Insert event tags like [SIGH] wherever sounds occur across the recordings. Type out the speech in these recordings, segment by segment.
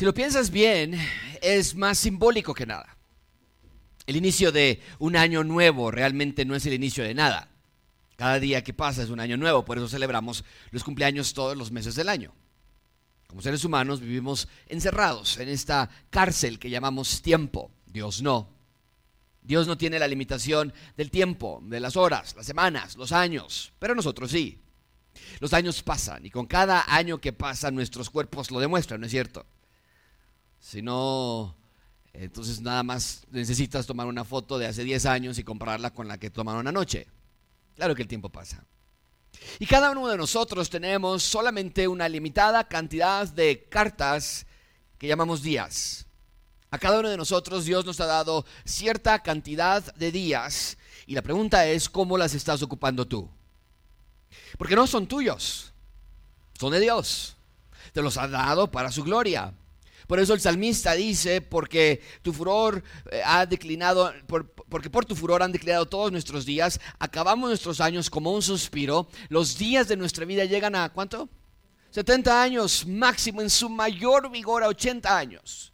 Si lo piensas bien, es más simbólico que nada. El inicio de un año nuevo realmente no es el inicio de nada. Cada día que pasa es un año nuevo, por eso celebramos los cumpleaños todos los meses del año. Como seres humanos vivimos encerrados en esta cárcel que llamamos tiempo. Dios no. Dios no tiene la limitación del tiempo, de las horas, las semanas, los años, pero nosotros sí. Los años pasan y con cada año que pasa nuestros cuerpos lo demuestran, ¿no es cierto? Si no, entonces nada más necesitas tomar una foto de hace 10 años y compararla con la que tomaron anoche. Claro que el tiempo pasa. Y cada uno de nosotros tenemos solamente una limitada cantidad de cartas que llamamos días. A cada uno de nosotros Dios nos ha dado cierta cantidad de días y la pregunta es cómo las estás ocupando tú. Porque no son tuyos, son de Dios. Te los ha dado para su gloria. Por eso el salmista dice, porque tu furor eh, ha declinado, porque por tu furor han declinado todos nuestros días, acabamos nuestros años como un suspiro, los días de nuestra vida llegan a ¿cuánto? 70 años máximo, en su mayor vigor a 80 años.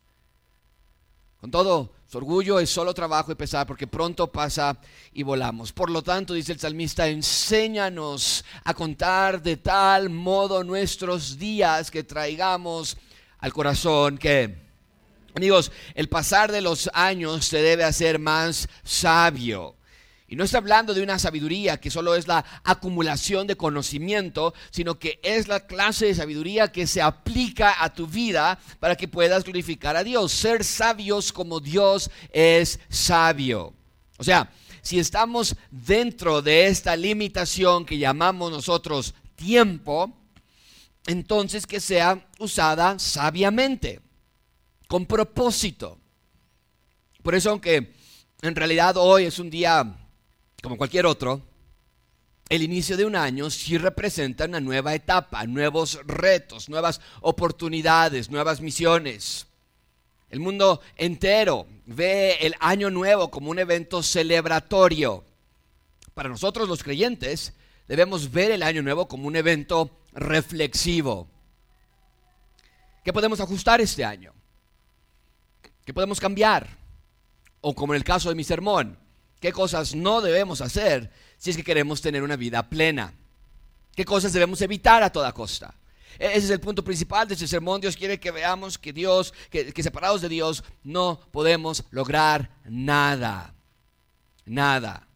Con todo, su orgullo es solo trabajo y pesar porque pronto pasa y volamos. Por lo tanto, dice el salmista, enséñanos a contar de tal modo nuestros días que traigamos al corazón que, amigos, el pasar de los años se debe hacer más sabio. Y no está hablando de una sabiduría que solo es la acumulación de conocimiento, sino que es la clase de sabiduría que se aplica a tu vida para que puedas glorificar a Dios. Ser sabios como Dios es sabio. O sea, si estamos dentro de esta limitación que llamamos nosotros tiempo, entonces que sea usada sabiamente, con propósito. Por eso, aunque en realidad hoy es un día como cualquier otro, el inicio de un año sí representa una nueva etapa, nuevos retos, nuevas oportunidades, nuevas misiones. El mundo entero ve el año nuevo como un evento celebratorio. Para nosotros los creyentes debemos ver el año nuevo como un evento reflexivo. ¿Qué podemos ajustar este año? ¿Qué podemos cambiar? O como en el caso de mi sermón, ¿qué cosas no debemos hacer si es que queremos tener una vida plena? ¿Qué cosas debemos evitar a toda costa? E-, ese es el punto principal de este sermón. Dios quiere que veamos que Dios, que, que separados de Dios, no podemos lograr nada. Nada.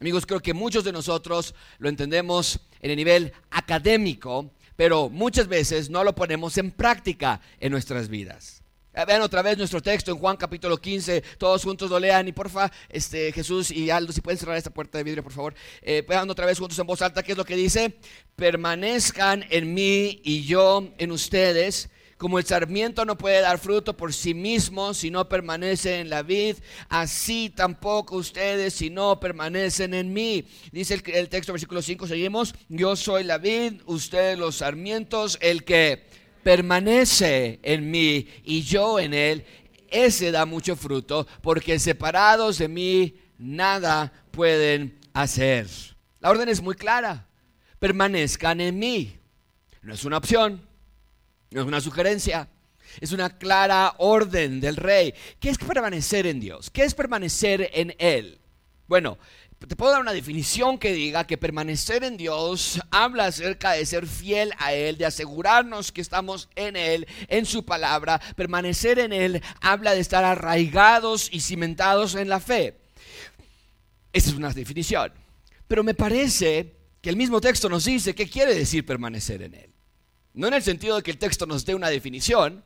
Amigos, creo que muchos de nosotros lo entendemos en el nivel académico, pero muchas veces no lo ponemos en práctica en nuestras vidas. Eh, vean otra vez nuestro texto en Juan capítulo 15, todos juntos lo lean y porfa, este, Jesús y Aldo, si pueden cerrar esta puerta de vidrio, por favor. Eh, vean otra vez juntos en voz alta, ¿qué es lo que dice? Permanezcan en mí y yo en ustedes como el sarmiento no puede dar fruto por sí mismo si no permanece en la vid, así tampoco ustedes si no permanecen en mí. Dice el, texto, versículo 5, seguimos, yo soy la vid, ustedes los sarmientos, el que permanece en mí y yo en él, ese da mucho fruto, porque separados de mí nada pueden hacer. La orden es muy clara, permanezcan en mí. No es una opción, no es una sugerencia, es una clara orden del rey. ¿Qué es permanecer en Dios? ¿Qué es permanecer en Él? Bueno, te puedo dar una definición que diga que permanecer en Dios habla acerca de ser fiel a Él, de asegurarnos que estamos en Él, en su palabra. Permanecer en Él habla de estar arraigados y cimentados en la fe. Esa es una definición. Pero me parece que el mismo texto nos dice qué quiere decir permanecer en Él. No en el sentido de que el texto nos dé una definición,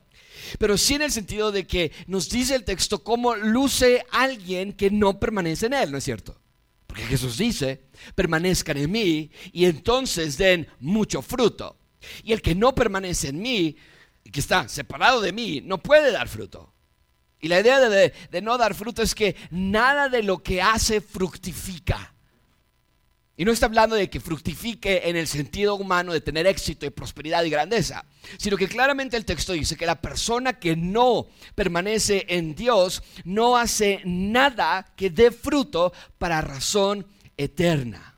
pero sí en el sentido de que nos dice el texto cómo luce alguien que no permanece en él, ¿no es cierto? Porque Jesús dice, permanezcan en mí y entonces den mucho fruto. Y el que no permanece en mí, que está separado de mí, no puede dar fruto. Y la idea de, de no dar fruto es que nada de lo que hace fructifica. Y no está hablando de que fructifique en el sentido humano de tener éxito y prosperidad y grandeza, sino que claramente el texto dice que la persona que no permanece en Dios no hace nada que dé fruto para razón eterna.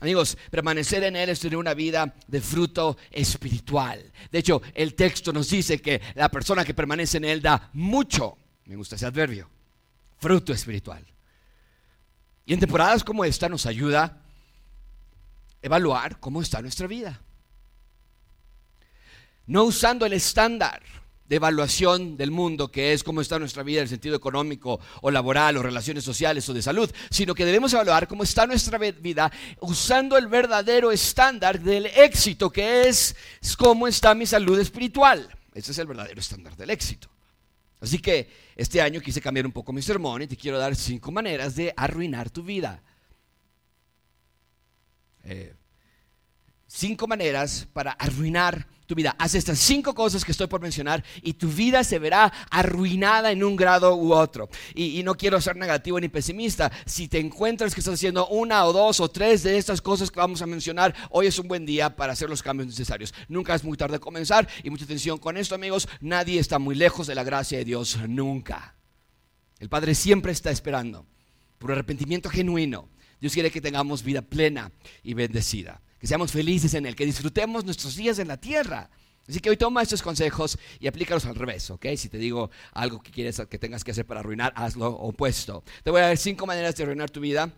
Amigos, permanecer en Él es tener una vida de fruto espiritual. De hecho, el texto nos dice que la persona que permanece en Él da mucho, me gusta ese adverbio, fruto espiritual. Y en temporadas como esta nos ayuda a evaluar cómo está nuestra vida. No usando el estándar de evaluación del mundo, que es cómo está nuestra vida en el sentido económico o laboral o relaciones sociales o de salud, sino que debemos evaluar cómo está nuestra vida usando el verdadero estándar del éxito, que es cómo está mi salud espiritual. Ese es el verdadero estándar del éxito. Así que este año quise cambiar un poco mi sermón y te quiero dar cinco maneras de arruinar tu vida. Eh, cinco maneras para arruinar tu vida. Haz estas cinco cosas que estoy por mencionar y tu vida se verá arruinada en un grado u otro. Y, no quiero ser negativo ni pesimista. Si te encuentras que estás haciendo una o dos o tres de estas cosas que vamos a mencionar, hoy es un buen día para hacer los cambios necesarios. Nunca es muy tarde comenzar y mucha atención con esto, amigos. Nadie está muy lejos de la gracia de Dios, nunca. El Padre siempre está esperando por arrepentimiento genuino. Dios quiere que tengamos vida plena y bendecida que seamos felices en Él, que disfrutemos nuestros días en la tierra. Así que hoy toma estos consejos y aplícalos al revés, ¿ok? Si te digo algo que quieres que tengas que hacer para arruinar, hazlo opuesto. Te voy a dar cinco maneras de arruinar tu vida.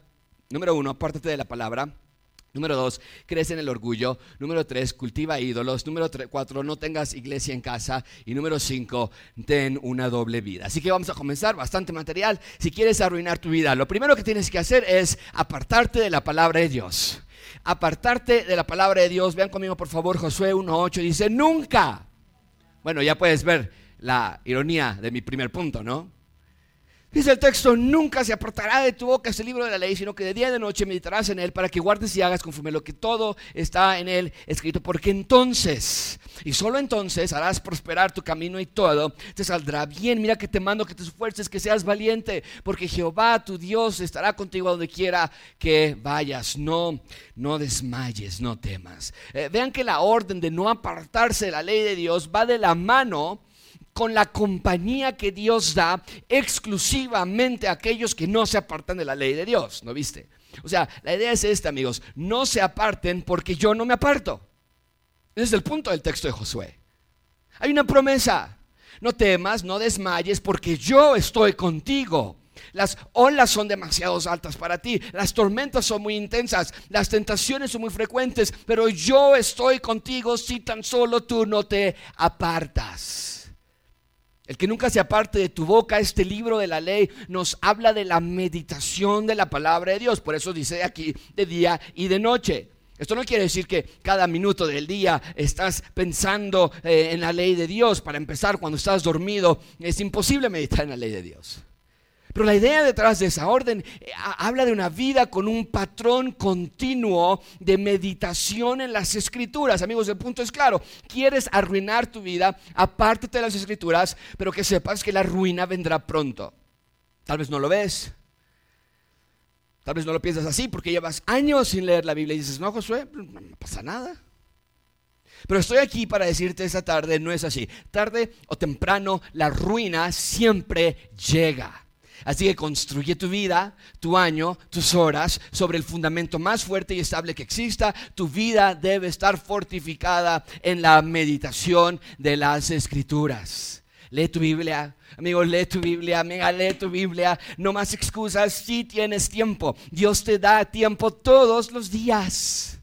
Número uno, apártate de la palabra. Número dos, crece en el orgullo. Número tres, cultiva ídolos. Número cuatro, no tengas iglesia en casa. Y número cinco, ten una doble vida. Así que vamos a comenzar, bastante material. Si quieres arruinar tu vida, lo primero que tienes que hacer es apartarte de la palabra de Dios apartarte de la palabra de Dios. Vean conmigo, por favor, Josué 1.8 dice, nunca. Bueno, ya puedes ver la ironía de mi primer punto, ¿no? Dice el texto, nunca se apartará de tu boca ese libro de la ley, sino que de día y de noche meditarás en él para que guardes y hagas conforme lo que todo está en él escrito, porque entonces, y solo entonces harás prosperar tu camino y todo te saldrá bien. Mira que te mando que te esfuerces, que seas valiente, porque Jehová tu Dios estará contigo donde quiera que vayas. No, no desmayes, no temas. Eh, vean que la orden de no apartarse de la ley de Dios va de la mano con la compañía que Dios da exclusivamente a aquellos que no se apartan de la ley de Dios, ¿no viste? O sea, la idea es esta, amigos, no se aparten porque yo no me aparto. Ese es el punto del texto de Josué. Hay una promesa, no temas, no desmayes porque yo estoy contigo. Las olas son demasiado altas para ti, las tormentas son muy intensas, las tentaciones son muy frecuentes, pero yo estoy contigo si tan solo tú no te apartas. El que nunca se aparte de tu boca, este libro de la ley nos habla de la meditación de la palabra de Dios. Por eso dice aquí de día y de noche. Esto no quiere decir que cada minuto del día estás pensando eh, en la ley de Dios. Para empezar, cuando estás dormido, es imposible meditar en la ley de Dios. Pero la idea detrás de esa orden eh, habla de una vida con un patrón continuo de meditación en las escrituras. Amigos, el punto es claro. Quieres arruinar tu vida, apártate de las escrituras, pero que sepas que la ruina vendrá pronto. Tal vez no lo ves. Tal vez no lo piensas así porque llevas años sin leer la Biblia y dices, no, Josué, no pasa nada. Pero estoy aquí para decirte esta tarde, no es así. Tarde o temprano, la ruina siempre llega. Así que construye tu vida, tu año, tus horas sobre el fundamento más fuerte y estable que exista. Tu vida debe estar fortificada en la meditación de las escrituras. Lee tu Biblia, amigo, lee tu Biblia, amiga, lee tu Biblia. No más excusas si tienes tiempo. Dios te da tiempo todos los días.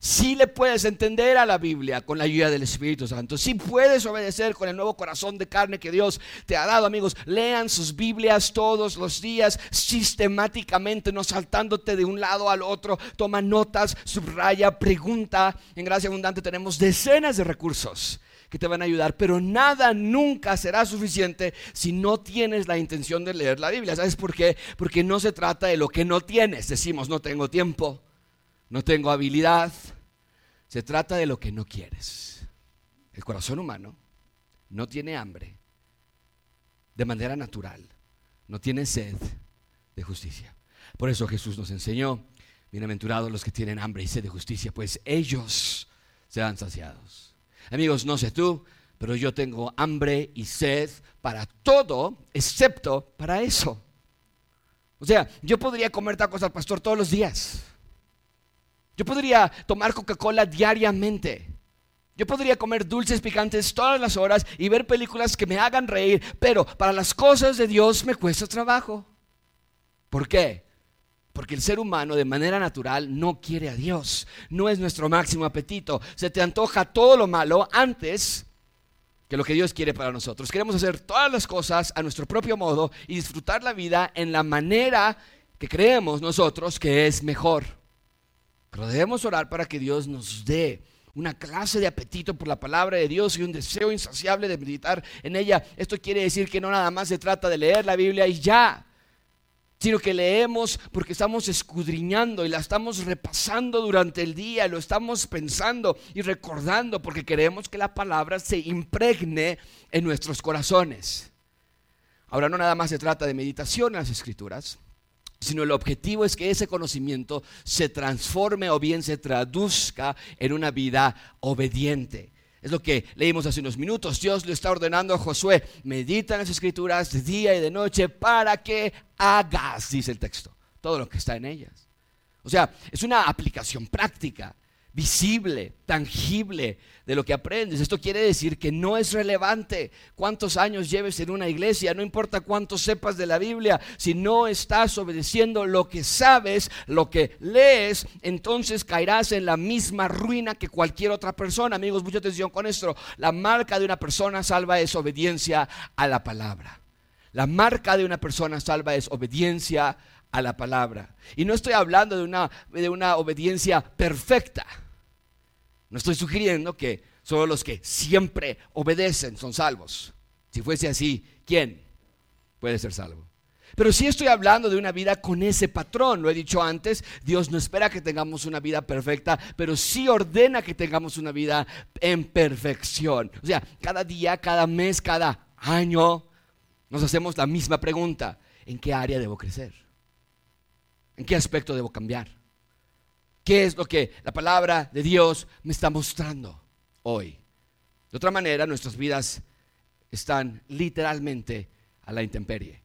Si le puedes entender a la Biblia con la ayuda del Espíritu Santo. Si puedes obedecer con el nuevo corazón de carne que Dios te ha dado, amigos. Lean sus Biblias todos los días, sistemáticamente, no saltándote de un lado al otro. Toma notas, subraya, pregunta. En Gracia Abundante tenemos decenas de recursos que te van a ayudar, pero nada nunca será suficiente si no tienes la intención de leer la Biblia. ¿Sabes por qué? Porque no se trata de lo que no tienes. Decimos, no tengo tiempo no tengo habilidad. Se trata de lo que no quieres. El corazón humano no tiene hambre de manera natural, no tiene sed de justicia. Por eso Jesús nos enseñó, bienaventurados los que tienen hambre y sed de justicia, pues ellos serán saciados. Amigos, no sé tú, pero yo tengo hambre y sed para todo, excepto para eso. O sea, yo podría comer tacos al pastor todos los días. Yo podría tomar Coca-Cola diariamente. Yo podría comer dulces picantes todas las horas y ver películas que me hagan reír, pero para las cosas de Dios me cuesta trabajo. ¿Por qué? Porque el ser humano de manera natural no quiere a Dios. No es nuestro máximo apetito. Se te antoja todo lo malo antes que lo que Dios quiere para nosotros. Queremos hacer todas las cosas a nuestro propio modo y disfrutar la vida en la manera que creemos nosotros que es mejor. Pero debemos orar para que Dios nos dé una clase de apetito por la palabra de Dios y un deseo insaciable de meditar en ella. Esto quiere decir que no nada más se trata de leer la Biblia y ya, sino que leemos porque estamos escudriñando y la estamos repasando durante el día, lo estamos pensando y recordando porque queremos que la palabra se impregne en nuestros corazones. Ahora no nada más se trata de meditación en las escrituras, sino el objetivo es que ese conocimiento se transforme o bien se traduzca en una vida obediente. Es lo que leímos hace unos minutos. Dios le está ordenando a Josué, medita en las escrituras de día y de noche para que hagas, dice el texto, todo lo que está en ellas. O sea, es una aplicación práctica visible, tangible de lo que aprendes. Esto quiere decir que no es relevante cuántos años lleves en una iglesia, no importa cuánto sepas de la Biblia, si no estás obedeciendo lo que sabes, lo que lees, entonces caerás en la misma ruina que cualquier otra persona. Amigos, mucha atención con esto. La marca de una persona salva es obediencia a la palabra. La marca de una persona salva es obediencia a la palabra. Y no estoy hablando de una, de una obediencia perfecta. No estoy sugiriendo que solo los que siempre obedecen son salvos. Si fuese así, ¿quién puede ser salvo? Pero sí estoy hablando de una vida con ese patrón. Lo he dicho antes, Dios no espera que tengamos una vida perfecta, pero sí ordena que tengamos una vida en perfección. O sea, cada día, cada mes, cada año, nos hacemos la misma pregunta. ¿En qué área debo crecer? ¿En qué aspecto debo cambiar? ¿Qué es lo que la palabra de Dios me está mostrando hoy? De otra manera, nuestras vidas están literalmente a la intemperie.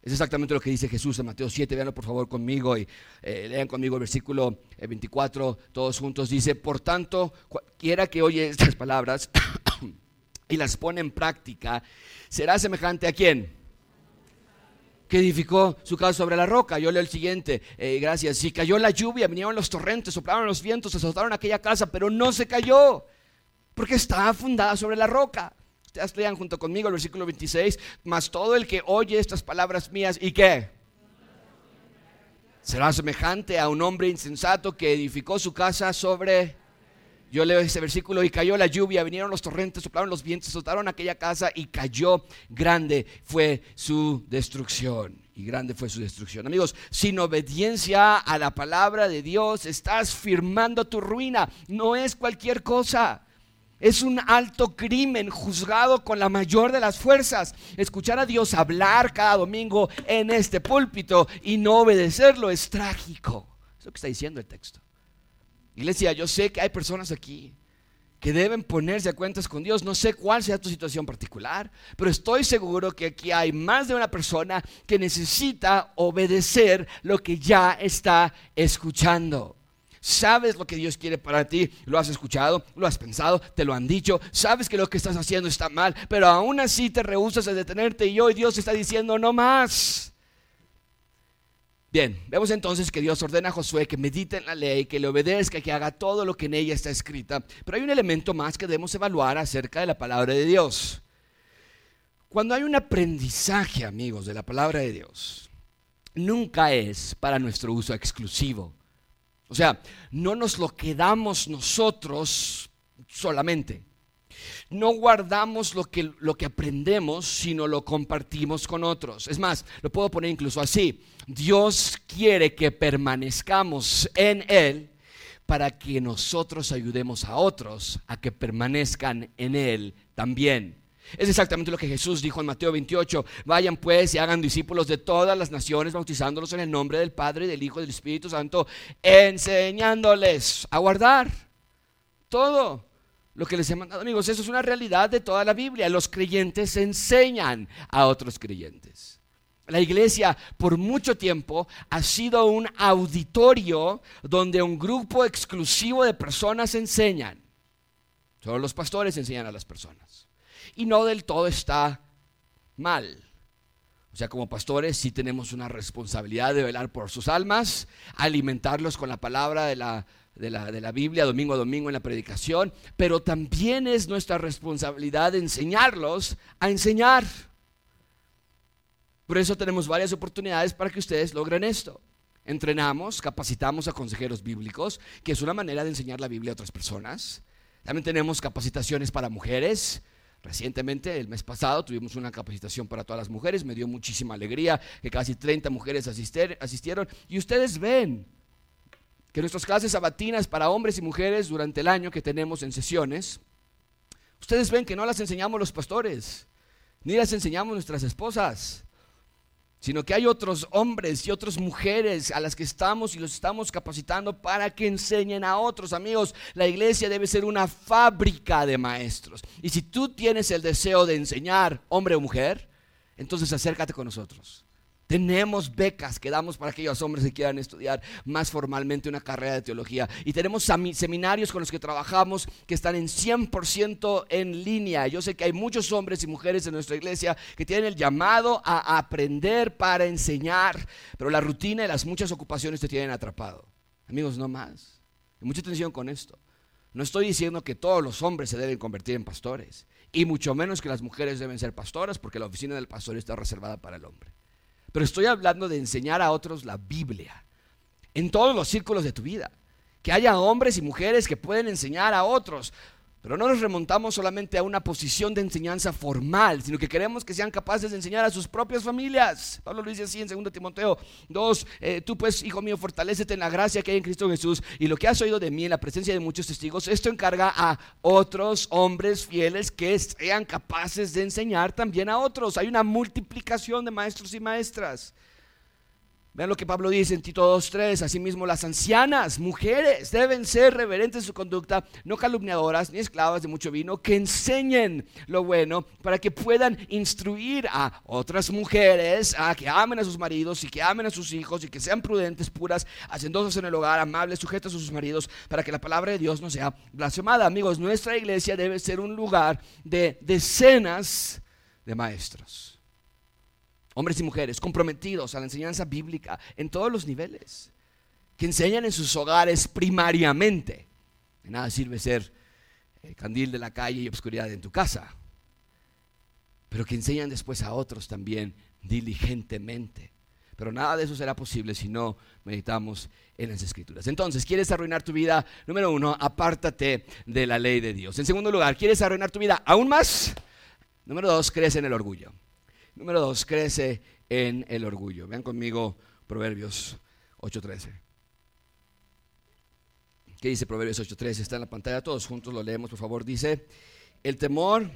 Es exactamente lo que dice Jesús en Mateo 7. Veanlo por favor conmigo y eh, lean conmigo el versículo 24, eh, todos juntos. Dice, por tanto, cualquiera que oye estas palabras [COUGHS] y las pone en práctica, será semejante a quién? Que edificó su casa sobre la roca. Yo leo el siguiente, eh, gracias. Si cayó la lluvia, vinieron los torrentes, soplaron los vientos, azotaron aquella casa, pero no se cayó, porque estaba fundada sobre la roca. Ustedes lean junto conmigo el versículo 26, más todo el que oye estas palabras mías y qué. Será semejante a un hombre insensato que edificó su casa sobre yo leo ese versículo y cayó la lluvia, vinieron los torrentes, soplaron los vientos, soltaron aquella casa y cayó grande fue su destrucción. Y grande fue su destrucción. Amigos, sin obediencia a la palabra de Dios estás firmando tu ruina. No es cualquier cosa. Es un alto crimen juzgado con la mayor de las fuerzas. Escuchar a Dios hablar cada domingo en este púlpito y no obedecerlo es trágico. Es lo que está diciendo el texto. Iglesia, yo sé que hay personas aquí que deben ponerse a cuentas con Dios. No sé cuál sea tu situación particular, pero estoy seguro que aquí hay más de una persona que necesita obedecer lo que ya está escuchando. Sabes lo que Dios quiere para ti, lo has escuchado, lo has pensado, te lo han dicho, sabes que lo que estás haciendo está mal, pero aún así te rehusas a detenerte y hoy Dios está diciendo no más. Bien, vemos entonces que Dios ordena a Josué que medite en la ley, que le obedezca, que haga todo lo que en ella está escrita. Pero hay un elemento más que debemos evaluar acerca de la palabra de Dios. Cuando hay un aprendizaje, amigos, de la palabra de Dios, nunca es para nuestro uso exclusivo. O sea, no nos lo quedamos nosotros solamente. No guardamos lo que, lo que aprendemos, sino lo compartimos con otros. Es más, lo puedo poner incluso así. Dios quiere que permanezcamos en Él para que nosotros ayudemos a otros a que permanezcan en Él también. Es exactamente lo que Jesús dijo en Mateo 28. Vayan pues y hagan discípulos de todas las naciones, bautizándolos en el nombre del Padre, del Hijo y del Espíritu Santo, enseñándoles a guardar todo lo que les he mandado, amigos. Eso es una realidad de toda la Biblia. Los creyentes enseñan a otros creyentes. La iglesia por mucho tiempo ha sido un auditorio donde un grupo exclusivo de personas enseñan. Solo los pastores enseñan a las personas. Y no del todo está mal. O sea, como pastores sí tenemos una responsabilidad de velar por sus almas, alimentarlos con la palabra de la, de la, Biblia domingo a domingo en la predicación, pero también es nuestra responsabilidad enseñarlos a enseñar. Por eso tenemos varias oportunidades para que ustedes logren esto. Entrenamos, capacitamos a consejeros bíblicos, que es una manera de enseñar la Biblia a otras personas. También tenemos capacitaciones para mujeres. Recientemente, el mes pasado, tuvimos una capacitación para todas las mujeres. Me dio muchísima alegría que casi 30 mujeres asistieron. Y ustedes ven que nuestras clases sabatinas para hombres y mujeres durante el año que tenemos en sesiones, ustedes ven que no las enseñamos los pastores, ni las enseñamos nuestras esposas sino que hay otros hombres y otras mujeres a las que estamos y los estamos capacitando para que enseñen a otros. Amigos, la iglesia debe ser una fábrica de maestros. Y si tú tienes el deseo de enseñar, hombre o mujer, entonces acércate con nosotros. Tenemos becas que damos para aquellos hombres que quieran estudiar más formalmente una carrera de teología. Y tenemos seminarios con los que trabajamos que están en 100% en línea. Yo sé que hay muchos hombres y mujeres en nuestra iglesia que tienen el llamado a aprender para enseñar, pero la rutina y las muchas ocupaciones te tienen atrapado. Amigos, no más. mucha atención con esto. No estoy diciendo que todos los hombres se deben convertir en pastores, y mucho menos que las mujeres deben ser pastoras, porque la oficina del pastor está reservada para el hombre. Pero estoy hablando de enseñar a otros la Biblia en todos los círculos de tu vida. Que haya hombres y mujeres que pueden enseñar a otros. Pero no nos remontamos solamente a una posición de enseñanza formal, sino que queremos que sean capaces de enseñar a sus propias familias. Pablo lo dice así en 2 Timoteo 2, eh, tú pues, hijo mío, fortalecete en la gracia que hay en Cristo Jesús y lo que has oído de mí en la presencia de muchos testigos, esto encarga a otros hombres fieles que sean capaces de enseñar también a otros. Hay una multiplicación de maestros y maestras. Vean lo que Pablo dice en Tito 2.3. Asimismo, las ancianas, mujeres, deben ser reverentes en su conducta, no calumniadoras ni esclavas de mucho vino, que enseñen lo bueno para que puedan instruir a otras mujeres a que amen a sus maridos y que amen a sus hijos y que sean prudentes, puras, hacendosas en el hogar, amables, sujetas a sus maridos, para que la palabra de Dios no sea blasfemada. Amigos, nuestra iglesia debe ser un lugar de decenas de maestros hombres y mujeres comprometidos a la enseñanza bíblica en todos los niveles, que enseñan en sus hogares primariamente. De nada sirve ser el candil de la calle y obscuridad en tu casa, pero que enseñan después a otros también diligentemente. Pero nada de eso será posible si no meditamos en las escrituras. Entonces, ¿quieres arruinar tu vida? Número uno, apártate de la ley de Dios. En segundo lugar, ¿quieres arruinar tu vida aún más? Número dos, crece en el orgullo. Número dos, crece en el orgullo. Vean conmigo Proverbios 8.13. ¿Qué dice Proverbios 8.13? Está en la pantalla, todos juntos lo leemos, por favor. Dice, el temor...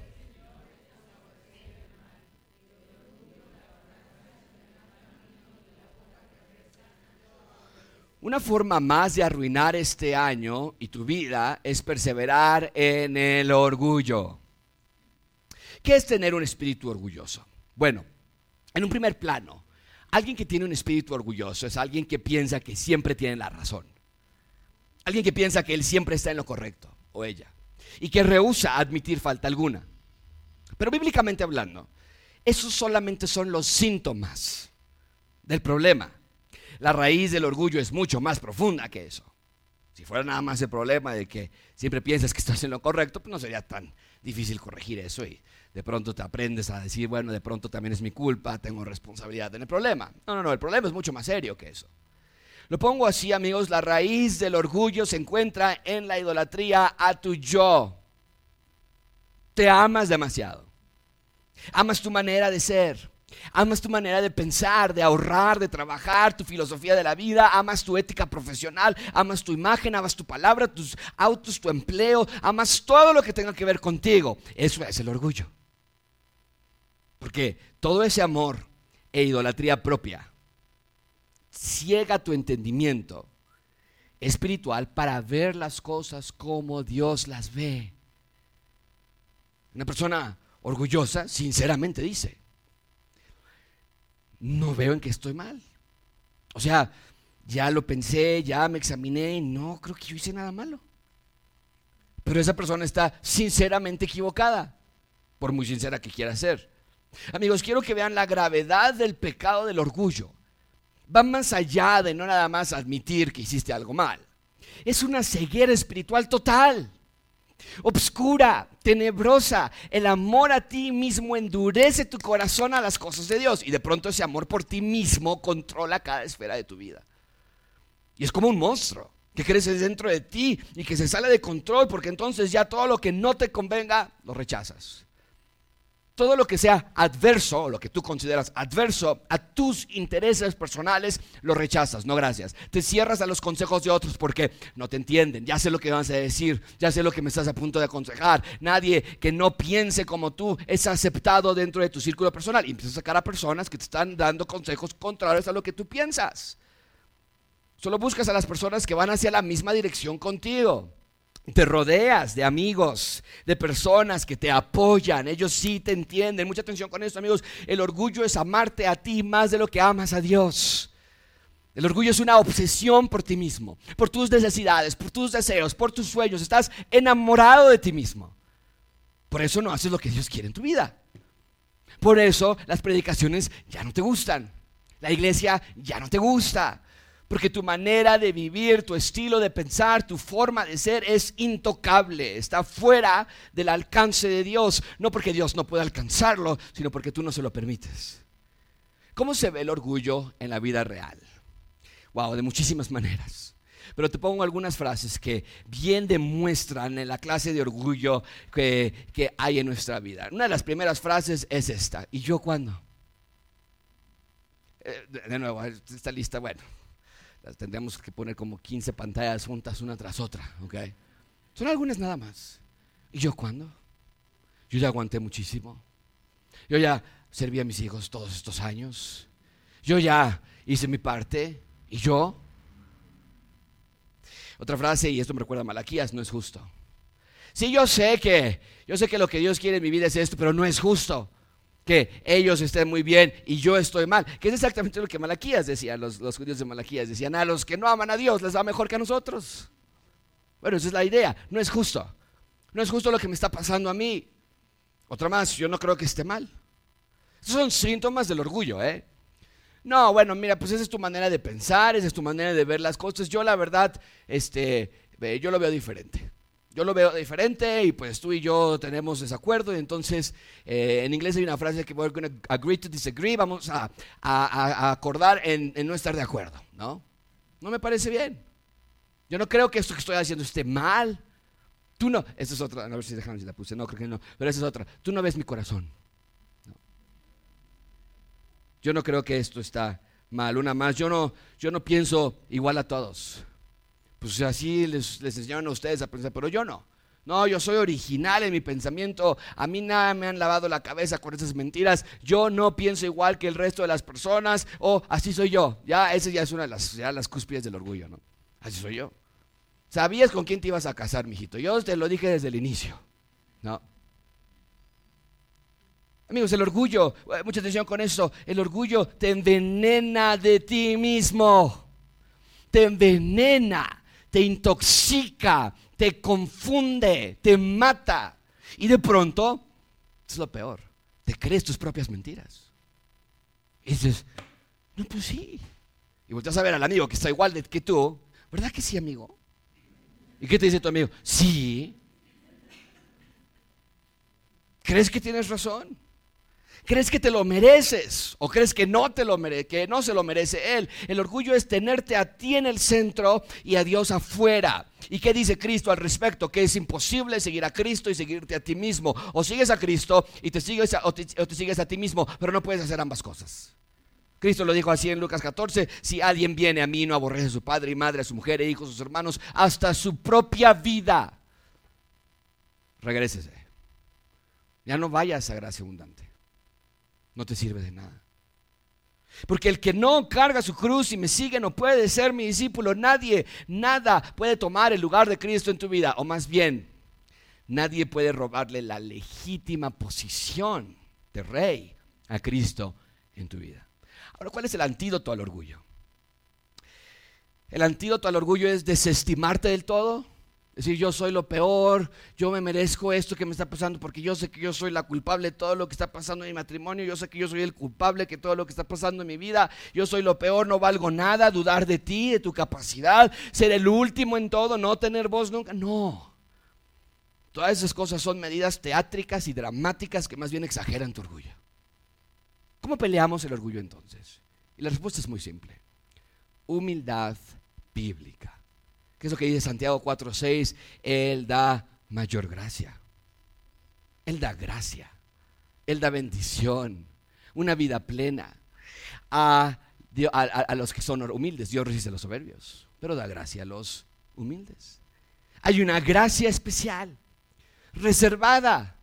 Una forma más de arruinar este año y tu vida es perseverar en el orgullo. ¿Qué es tener un espíritu orgulloso? Bueno, en un primer plano, alguien que tiene un espíritu orgulloso es alguien que piensa que siempre tiene la razón. Alguien que piensa que él siempre está en lo correcto, o ella, y que rehúsa admitir falta alguna. Pero bíblicamente hablando, esos solamente son los síntomas del problema. La raíz del orgullo es mucho más profunda que eso. Si fuera nada más el problema de que siempre piensas que estás en lo correcto, pues no sería tan difícil corregir eso y de pronto te aprendes a decir, bueno, de pronto también es mi culpa, tengo responsabilidad en el problema. No, no, no, el problema es mucho más serio que eso. Lo pongo así, amigos, la raíz del orgullo se encuentra en la idolatría a tu yo. Te amas demasiado. Amas tu manera de ser. Amas tu manera de pensar, de ahorrar, de trabajar, tu filosofía de la vida, amas tu ética profesional, amas tu imagen, amas tu palabra, tus autos, tu empleo, amas todo lo que tenga que ver contigo. Eso es el orgullo. Porque todo ese amor e idolatría propia ciega tu entendimiento espiritual para ver las cosas como Dios las ve. Una persona orgullosa, sinceramente dice, no veo en que estoy mal. O sea, ya lo pensé, ya me examiné y no creo que yo hice nada malo. Pero esa persona está sinceramente equivocada, por muy sincera que quiera ser. Amigos, quiero que vean la gravedad del pecado del orgullo. Va más allá de no nada más admitir que hiciste algo mal. Es una ceguera espiritual total obscura, tenebrosa. El amor a ti mismo endurece tu corazón a las cosas de Dios y de pronto ese amor por ti mismo controla cada esfera de tu vida. Y es como un monstruo que crece dentro de ti y que se sale de control porque entonces ya todo lo que no te convenga lo rechazas todo lo que sea adverso, lo que tú consideras adverso a tus intereses personales, lo rechazas, no gracias. Te cierras a los consejos de otros porque no te entienden, ya sé lo que vas a decir, ya sé lo que me estás a punto de aconsejar. Nadie que no piense como tú es aceptado dentro de tu círculo personal. Y empiezas a sacar a personas que te están dando consejos contrarios a lo que tú piensas. Solo buscas a las personas que van hacia la misma dirección contigo. Te rodeas de amigos, de personas que te apoyan. Ellos sí te entienden. Mucha atención con esto, amigos. El orgullo es amarte a ti más de lo que amas a Dios. El orgullo es una obsesión por ti mismo, por tus necesidades, por tus deseos, por tus sueños. Estás enamorado de ti mismo. Por eso no haces lo que Dios quiere en tu vida. Por eso las predicaciones ya no te gustan. La iglesia ya no te gusta. Porque tu manera de vivir, tu estilo de pensar, tu forma de ser es intocable, está fuera del alcance de Dios. No porque Dios no pueda alcanzarlo, sino porque tú no se lo permites. ¿Cómo se ve el orgullo en la vida real? Wow, de muchísimas maneras. Pero te pongo algunas frases que bien demuestran la clase de orgullo que, que hay en nuestra vida. Una de las primeras frases es esta. ¿Y yo cuándo? Eh, de nuevo, esta lista, bueno, las tendríamos que poner como 15 pantallas juntas una tras otra, ¿ok? Son algunas nada más. ¿Y yo cuándo? Yo ya aguanté muchísimo. Yo ya serví a mis hijos todos estos años. Yo ya hice mi parte. ¿Y yo? Otra frase, y esto me recuerda a Malaquías, no es justo. Sí, yo sé que, yo sé que lo que Dios quiere en mi vida es esto, pero no es justo que ellos estén muy bien y yo estoy mal. Que es exactamente lo que Malaquías decía, los, los judíos de Malaquías decían, a los que no aman a Dios les va mejor que a nosotros. Bueno, esa es la idea, no es justo. No es justo lo que me está pasando a mí. Otra más, yo no creo que esté mal. Esos son síntomas del orgullo, ¿eh? No, bueno, mira, pues esa es tu manera de pensar, esa es tu manera de ver las cosas. Yo la verdad, este, yo lo veo diferente yo lo veo diferente y pues tú y yo tenemos desacuerdo y entonces eh, en inglés hay una frase que we're going agree to disagree, vamos a, acordar en, no estar de acuerdo, ¿no? No me parece bien. Yo no creo que esto que estoy haciendo esté mal. Tú no, esta es otra, a ver si dejamos si la puse, no creo que no, pero esa es otra. Tú no ves mi corazón. Yo no creo que esto está mal. Una más, yo no, yo no pienso igual a todos. Pues así les, les enseñaron a ustedes a pensar, pero yo no. No, yo soy original en mi pensamiento. A mí nada me han lavado la cabeza con esas mentiras. Yo no pienso igual que el resto de las personas. O así soy yo. Ya, esa ya es una de las, ya las cúspides del orgullo, ¿no? Así soy yo. Sabías con quién te ibas a casar, mijito. Yo te lo dije desde el inicio. No. Amigos, el orgullo, eh, mucha atención con eso. El orgullo te envenena de ti mismo. Te envenena te intoxica, te confunde, te mata. Y de pronto, es lo peor, te crees tus propias mentiras. Y dices, no, pues sí. Y volteas a ver al amigo que está igual que tú, ¿verdad que sí, amigo? ¿Y qué te dice tu amigo? Sí. ¿Crees que tienes razón? ¿Crees que te lo mereces? ¿O crees que no te lo que no se lo merece él? El orgullo es tenerte a ti en el centro y a Dios afuera. ¿Y qué dice Cristo al respecto? Que es imposible seguir a Cristo y seguirte a ti mismo. O sigues a Cristo y te sigues a ti mismo, pero no puedes hacer ambas cosas. Cristo lo dijo así en Lucas 14, si alguien viene a mí no aborrece a su padre y madre, a su mujer e hijos, a sus hermanos, hasta su propia vida. Regrésese. Ya no vayas a gracia abundante no te sirve de nada. Porque el que no carga su cruz y me sigue no puede ser mi discípulo. Nadie, nada puede tomar el lugar de Cristo en tu vida. O más bien, nadie puede robarle la legítima posición de rey a Cristo en tu vida. Ahora, ¿cuál es el antídoto al orgullo? El antídoto al orgullo es desestimarte del todo. Decir, yo soy lo peor, yo me merezco esto que me está pasando porque yo sé que yo soy la culpable de todo lo que está pasando en mi matrimonio, yo sé que yo soy el culpable de todo lo que está pasando en mi vida, yo soy lo peor, no valgo nada, dudar de ti, de tu capacidad, ser el último en todo, no tener voz nunca. No. Todas esas cosas son medidas teátricas y dramáticas que más bien exageran tu orgullo. ¿Cómo peleamos el orgullo entonces? Y la respuesta es muy simple. Humildad bíblica. ¿Qué es lo que dice Santiago 4:6? Él da mayor gracia. Él da gracia. Él da bendición. Una vida plena. A, a, los que son humildes. Dios resiste a los soberbios. Pero da gracia a los humildes. Hay una gracia especial. Reservada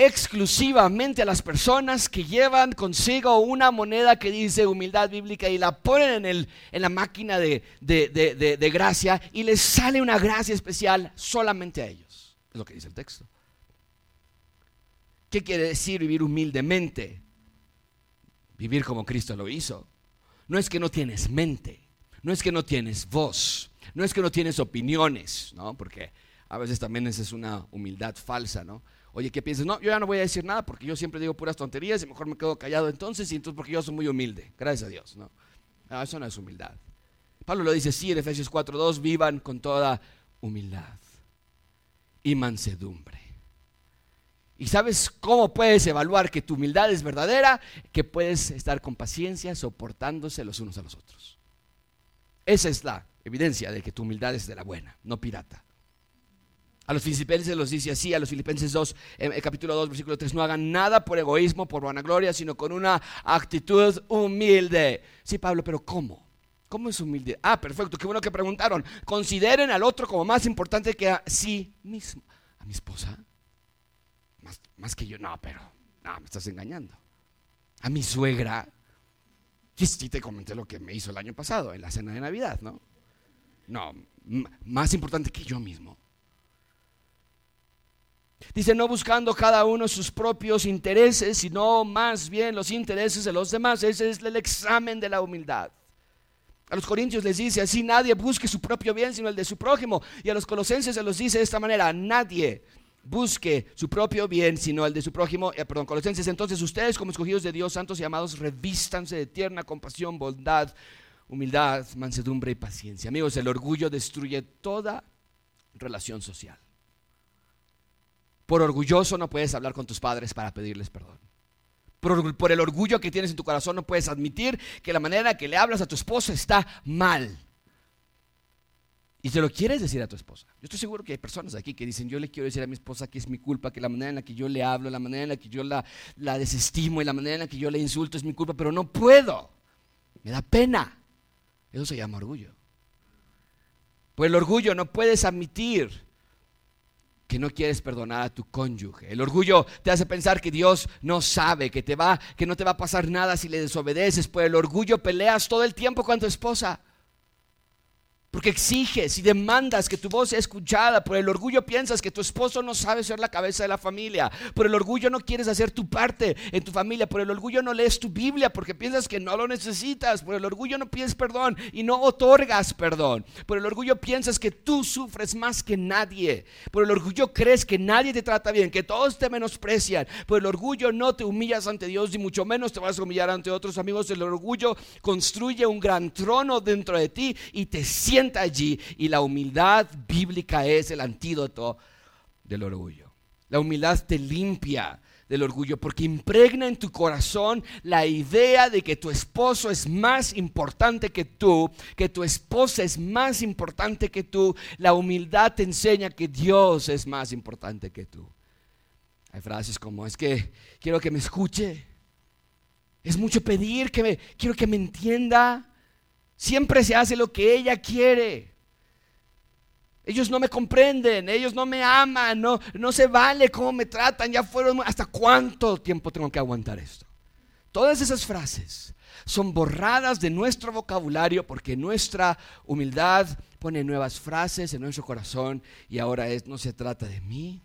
exclusivamente a las personas que llevan consigo una moneda que dice humildad bíblica y la ponen en, el, en la máquina de, de, gracia y les sale una gracia especial solamente a ellos. Es lo que dice el texto. ¿Qué quiere decir vivir humildemente? Vivir como Cristo lo hizo. No es que no tienes mente, no es que no tienes voz, no es que no tienes opiniones, ¿no? Porque a veces también esa es una humildad falsa, ¿no? Oye, ¿qué piensas? No, yo ya no voy a decir nada porque yo siempre digo puras tonterías y mejor me quedo callado entonces y entonces porque yo soy muy humilde. Gracias a Dios, ¿no? eso no es humildad. Pablo lo dice sí en Efesios 4.2, vivan con toda humildad y mansedumbre. ¿Y sabes cómo puedes evaluar que tu humildad es verdadera? Que puedes estar con paciencia soportándose los unos a los otros. Esa es la evidencia de que tu humildad es de la buena, no pirata. A los filipenses los dice así, a los filipenses 2, en el capítulo 2, versículo 3, no hagan nada por egoísmo, por vanagloria, sino con una actitud humilde. Sí, Pablo, pero ¿cómo? ¿Cómo es humilde? Ah, perfecto, qué bueno que preguntaron. Consideren al otro como más importante que a sí mismo. ¿A mi esposa? Más, más que yo, no, pero, no, me estás engañando. A mi suegra. Y sí te comenté lo que me hizo el año pasado, en la cena de Navidad, ¿no? No, más importante que yo mismo. Dice, no buscando cada uno sus propios intereses, sino más bien los intereses de los demás. Ese es el examen de la humildad. A los corintios les dice así, nadie busque su propio bien, sino el de su prójimo. Y a los colosenses se los dice de esta manera, nadie busque su propio bien, sino el de su prójimo. Eh, perdón, colosenses, entonces ustedes como escogidos de Dios, santos y amados, revístanse de tierna compasión, bondad, humildad, mansedumbre y paciencia. Amigos, el orgullo destruye toda relación social. Por orgulloso no puedes hablar con tus padres para pedirles perdón. Por, el orgullo que tienes en tu corazón no puedes admitir que la manera que le hablas a tu esposa está mal. Y te lo quieres decir a tu esposa. Yo estoy seguro que hay personas aquí que dicen, yo le quiero decir a mi esposa que es mi culpa, que la manera en la que yo le hablo, la manera en la que yo la, la desestimo y la manera en la que yo le insulto es mi culpa, pero no puedo. Me da pena. Eso se llama orgullo. Por el orgullo no puedes admitir que no quieres perdonar a tu cónyuge. El orgullo te hace pensar que Dios no sabe, que te va, que no te va a pasar nada si le desobedeces. Por el orgullo peleas todo el tiempo con tu esposa. Porque exiges y demandas que tu voz sea escuchada. Por el orgullo piensas que tu esposo no sabe ser la cabeza de la familia. Por el orgullo no quieres hacer tu parte en tu familia. Por el orgullo no lees tu Biblia porque piensas que no lo necesitas. Por el orgullo no pides perdón y no otorgas perdón. Por el orgullo piensas que tú sufres más que nadie. Por el orgullo crees que nadie te trata bien, que todos te menosprecian. Por el orgullo no te humillas ante Dios y mucho menos te vas a humillar ante otros amigos. El orgullo construye un gran trono dentro de ti y te sientes allí y la humildad bíblica es el antídoto del orgullo. La humildad te limpia del orgullo porque impregna en tu corazón la idea de que tu esposo es más importante que tú, que tu esposa es más importante que tú. La humildad te enseña que Dios es más importante que tú. Hay frases como es que quiero que me escuche. Es mucho pedir que me quiero que me entienda. Siempre se hace lo que ella quiere. Ellos no me comprenden, ellos no me aman, no, no se vale cómo me tratan, ya fueron... ¿Hasta cuánto tiempo tengo que aguantar esto? Todas esas frases son borradas de nuestro vocabulario porque nuestra humildad pone nuevas frases en nuestro corazón y ahora es, no se trata de mí,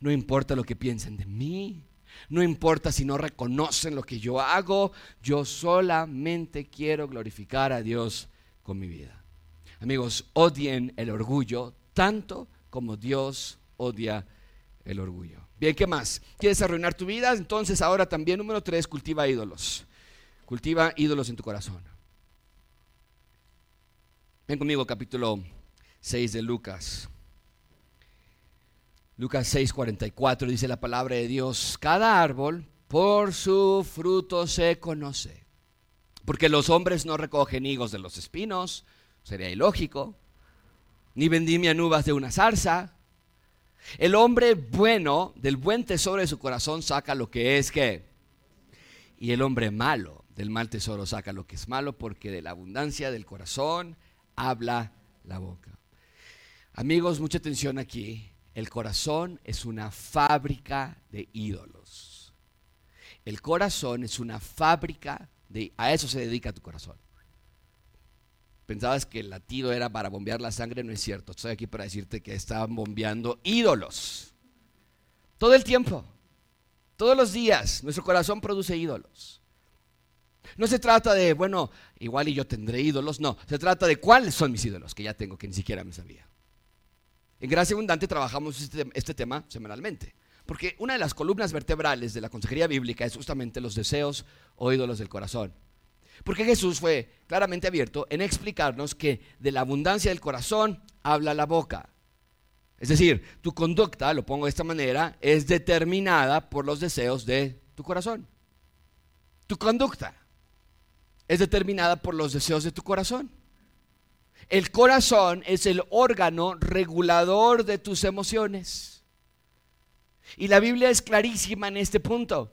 no importa lo que piensen de mí, No importa si no reconocen lo que yo hago, yo solamente quiero glorificar a Dios con mi vida. Amigos, odien el orgullo tanto como Dios odia el orgullo. Bien, ¿qué más? ¿Quieres arruinar tu vida? Entonces ahora también, número tres, cultiva ídolos. Cultiva ídolos en tu corazón. Ven conmigo, capítulo 6 de Lucas. Lucas 6, 44 dice la palabra de Dios, cada árbol por su fruto se conoce. Porque los hombres no recogen higos de los espinos, sería ilógico, ni vendimian uvas de una zarza. El hombre bueno, del buen tesoro de su corazón, saca lo que es que. Y el hombre malo, del mal tesoro, saca lo que es malo, porque de la abundancia del corazón habla la boca. Amigos, mucha atención aquí. El corazón es una fábrica de ídolos. El corazón es una fábrica de... A eso se dedica tu corazón. Pensabas que el latido era para bombear la sangre, no es cierto. Estoy aquí para decirte que estaban bombeando ídolos. Todo el tiempo. Todos los días nuestro corazón produce ídolos. No se trata de, bueno, igual y yo tendré ídolos, no. Se trata de cuáles son mis ídolos, que ya tengo, que ni siquiera me sabía. En Gracia Abundante trabajamos este, este, tema semanalmente, porque una de las columnas vertebrales de la consejería bíblica es justamente los deseos o ídolos del corazón. Porque Jesús fue claramente abierto en explicarnos que de la abundancia del corazón habla la boca. Es decir, tu conducta, lo pongo de esta manera, es determinada por los deseos de tu corazón. Tu conducta es determinada por los deseos de tu corazón. El corazón es el órgano regulador de tus emociones. Y la Biblia es clarísima en este punto.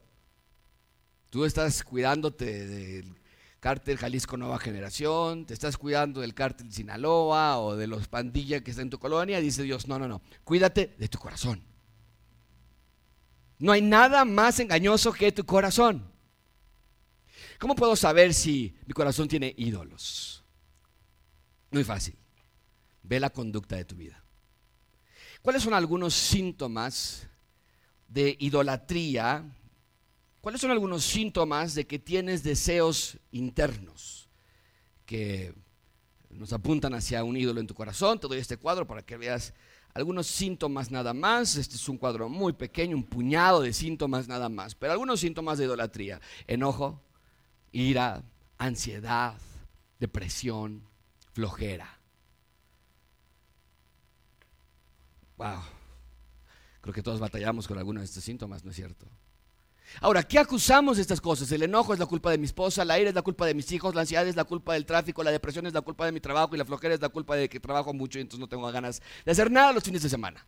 Tú estás cuidándote del cártel Jalisco Nueva Generación, te estás cuidando del cártel Sinaloa o de los pandillas que están en tu colonia, dice Dios, no, no, no, cuídate de tu corazón. No hay nada más engañoso que tu corazón. ¿Cómo puedo saber si mi corazón tiene ídolos? Muy fácil. Ve la conducta de tu vida. ¿Cuáles son algunos síntomas de idolatría? ¿Cuáles son algunos síntomas de que tienes deseos internos que nos apuntan hacia un ídolo en tu corazón? Te doy este cuadro para que veas algunos síntomas nada más. Este es un cuadro muy pequeño, un puñado de síntomas nada más, pero algunos síntomas de idolatría. Enojo, ira, ansiedad, depresión, flojera. Wow. Creo que todos batallamos con algunos de estos síntomas, ¿no es cierto? Ahora, ¿qué acusamos de estas cosas? El enojo es la culpa de mi esposa, la ira es la culpa de mis hijos, la ansiedad es la culpa del tráfico, la depresión es la culpa de mi trabajo y la flojera es la culpa de que trabajo mucho y entonces no tengo ganas de hacer nada los fines de semana.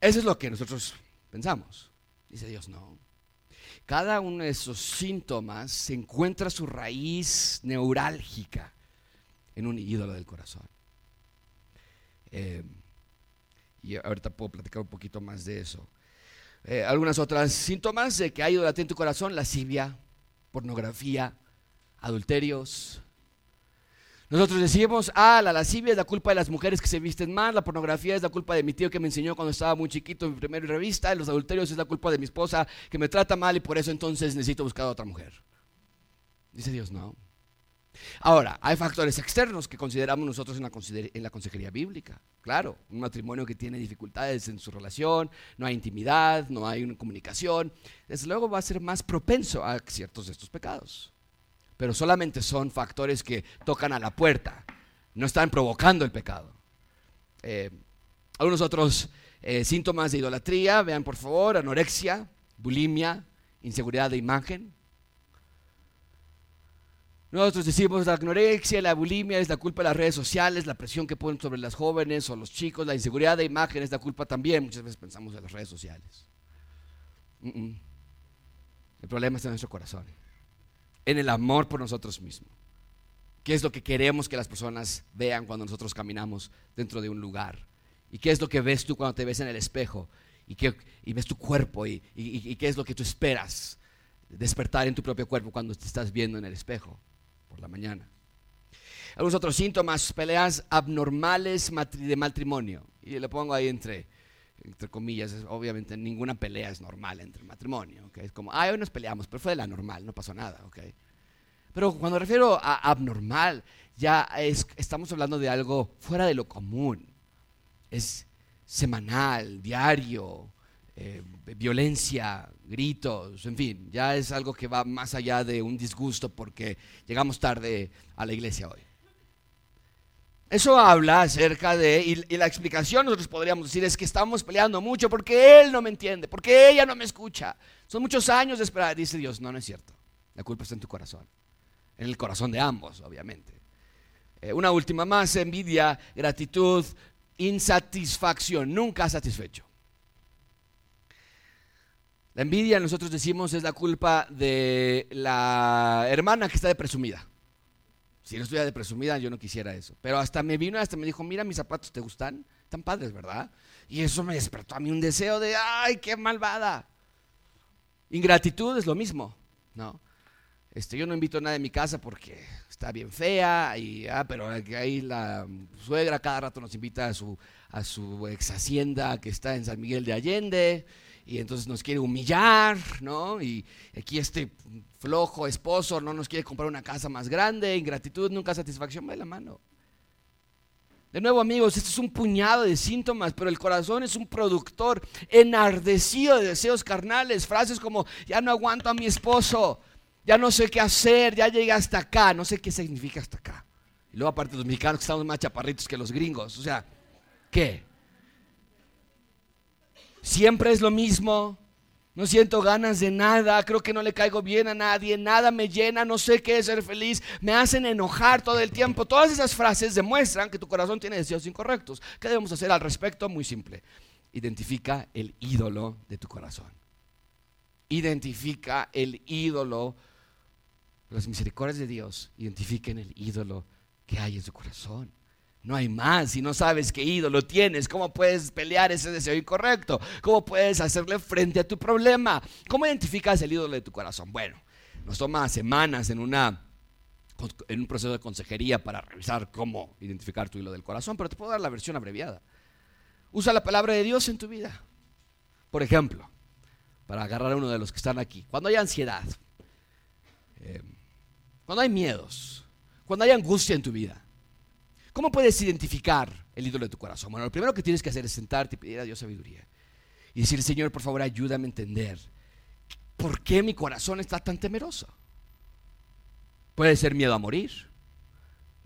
Eso es lo que nosotros pensamos. Dice Dios, no. Cada uno de esos síntomas se encuentra su raíz neurálgica en un ídolo del corazón. Eh, y ahorita puedo platicar un poquito más de eso. Eh, algunas otras síntomas de que hay idolatría en tu corazón, lascivia, pornografía, adulterios. Nosotros decimos, ah, la lascivia es la culpa de las mujeres que se visten mal, la pornografía es la culpa de mi tío que me enseñó cuando estaba muy chiquito en mi primera revista, los adulterios es la culpa de mi esposa que me trata mal y por eso entonces necesito buscar a otra mujer. Dice Dios, no. Ahora, hay factores externos que consideramos nosotros en la, consejería bíblica. Claro, un matrimonio que tiene dificultades en su relación, no hay intimidad, no hay comunicación, desde luego va a ser más propenso a ciertos de estos pecados. Pero solamente son factores que tocan a la puerta, no están provocando el pecado. Eh, algunos otros eh, síntomas de idolatría, vean por favor, anorexia, bulimia, inseguridad de imagen, nosotros decimos la anorexia, la bulimia es la culpa de las redes sociales, la presión que ponen sobre las jóvenes o los chicos, la inseguridad de imagen es la culpa también. Muchas veces pensamos en las redes sociales. El problema está en nuestro corazón, en el amor por nosotros mismos. ¿Qué es lo que queremos que las personas vean cuando nosotros caminamos dentro de un lugar? ¿Y qué es lo que ves tú cuando te ves en el espejo? ¿Y, qué, ves tu cuerpo? ¿Y, y qué es lo que tú esperas despertar en tu propio cuerpo cuando te estás viendo en el espejo? La mañana. Algunos otros síntomas, peleas abnormales de matrimonio. Y le pongo ahí entre entre comillas, obviamente ninguna pelea es normal entre matrimonio, ¿ok? Es como, ah, hoy nos peleamos, pero fue de la normal, no pasó nada, ¿ok? Pero cuando refiero a abnormal, ya estamos hablando de algo fuera de lo común. Es semanal, diario, eh, violencia, gritos, en fin, ya es algo que va más allá de un disgusto porque llegamos tarde a la iglesia hoy. Eso habla acerca de, y, la explicación nosotros podríamos decir es que estamos peleando mucho porque él no me entiende, porque ella no me escucha. Son muchos años de esperar, dice Dios, no, no es cierto. La culpa está en tu corazón, en el corazón de ambos, obviamente. Eh, una última más, envidia, gratitud, insatisfacción, nunca satisfecho. La envidia, nosotros decimos, es la culpa de la hermana que está de presumida. Si no estuviera de presumida, yo no quisiera eso. Pero hasta me vino, hasta me dijo, mira, mis zapatos te gustan, están padres, ¿verdad? Y eso me despertó a mí un deseo de, ay, qué malvada. Ingratitud es lo mismo, ¿no? Este, yo no invito a nadie a mi casa porque está bien fea, y, ah, pero ahí la suegra cada rato nos invita a su, a su ex hacienda que está en San Miguel de Allende y entonces nos quiere humillar, ¿no? Y aquí este flojo esposo no nos quiere comprar una casa más grande, ingratitud, nunca satisfacción, va de la mano. De nuevo amigos, esto es un puñado de síntomas, pero el corazón es un productor enardecido de deseos carnales, frases como, ya no aguanto a mi esposo, ya no sé qué hacer, ya llegué hasta acá, no sé qué significa hasta acá. Y luego aparte los mexicanos que estamos más chaparritos que los gringos, o sea, ¿qué? Siempre es lo mismo. No siento ganas de nada, creo que no le caigo bien a nadie, nada me llena, no sé qué es ser feliz, me hacen enojar todo el tiempo. Todas esas frases demuestran que tu corazón tiene deseos incorrectos. ¿Qué debemos hacer al respecto? Muy simple. Identifica el ídolo de tu corazón. Identifica el ídolo. Las misericordias de Dios identifiquen el ídolo que hay en su corazón. No hay más. Si no sabes qué ídolo tienes, ¿cómo puedes pelear ese deseo incorrecto? ¿Cómo puedes hacerle frente a tu problema? ¿Cómo identificas el ídolo de tu corazón? Bueno, nos toma semanas en, un proceso de consejería para revisar cómo identificar tu ídolo del corazón, pero te puedo dar la versión abreviada. Usa la palabra de Dios en tu vida. Por ejemplo, para agarrar a uno de los que están aquí, cuando hay ansiedad, eh, cuando hay miedos, cuando hay angustia en tu vida, ¿Cómo puedes identificar el ídolo de tu corazón? Bueno, lo primero que tienes que hacer es sentarte y pedir a Dios sabiduría. Y decir, Señor, por favor, ayúdame a entender por qué mi corazón está tan temeroso. Puede ser miedo a morir.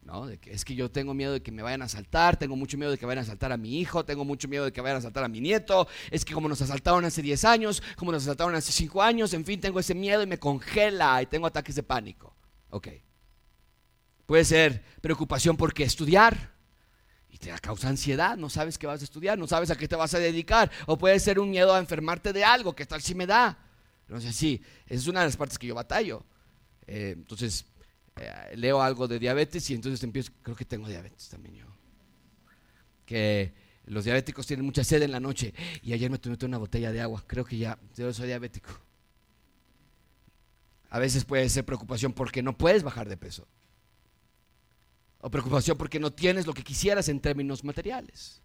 ¿no? De que es que yo tengo miedo de que me vayan a asaltar, tengo mucho miedo de que vayan a asaltar a mi hijo, tengo mucho miedo de que vayan a asaltar a mi nieto, es que como nos asaltaron hace 10 años, como nos asaltaron hace 5 años, en fin, tengo ese miedo y me congela y tengo ataques de pánico. Ok. Puede ser preocupación por qué estudiar y te causa ansiedad, no sabes qué vas a estudiar, no sabes a qué te vas a dedicar. O puede ser un miedo a enfermarte de algo, ¿qué tal si me da? Entonces sí, esa es una de las partes que yo batallo. Eh, entonces eh, leo algo de diabetes y entonces empiezo, creo que tengo diabetes también yo. Que los diabéticos tienen mucha sed en la noche y ayer me tomé una botella de agua, creo que ya, soy diabético. A veces puede ser preocupación porque no puedes bajar de peso o preocupación porque no tienes lo que quisieras en términos materiales.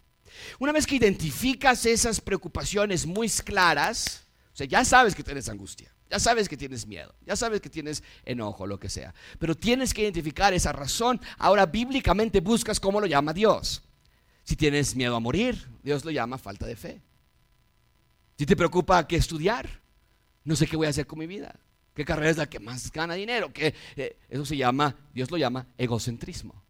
Una vez que identificas esas preocupaciones muy claras, o sea, ya sabes que tienes angustia, ya sabes que tienes miedo, ya sabes que tienes enojo, lo que sea, pero tienes que identificar esa razón. Ahora bíblicamente buscas cómo lo llama Dios. Si tienes miedo a morir, Dios lo llama falta de fe. Si te preocupa qué estudiar, no sé qué voy a hacer con mi vida. ¿Qué carrera es la que más gana dinero? Que eh, eso se llama, Dios lo llama egocentrismo.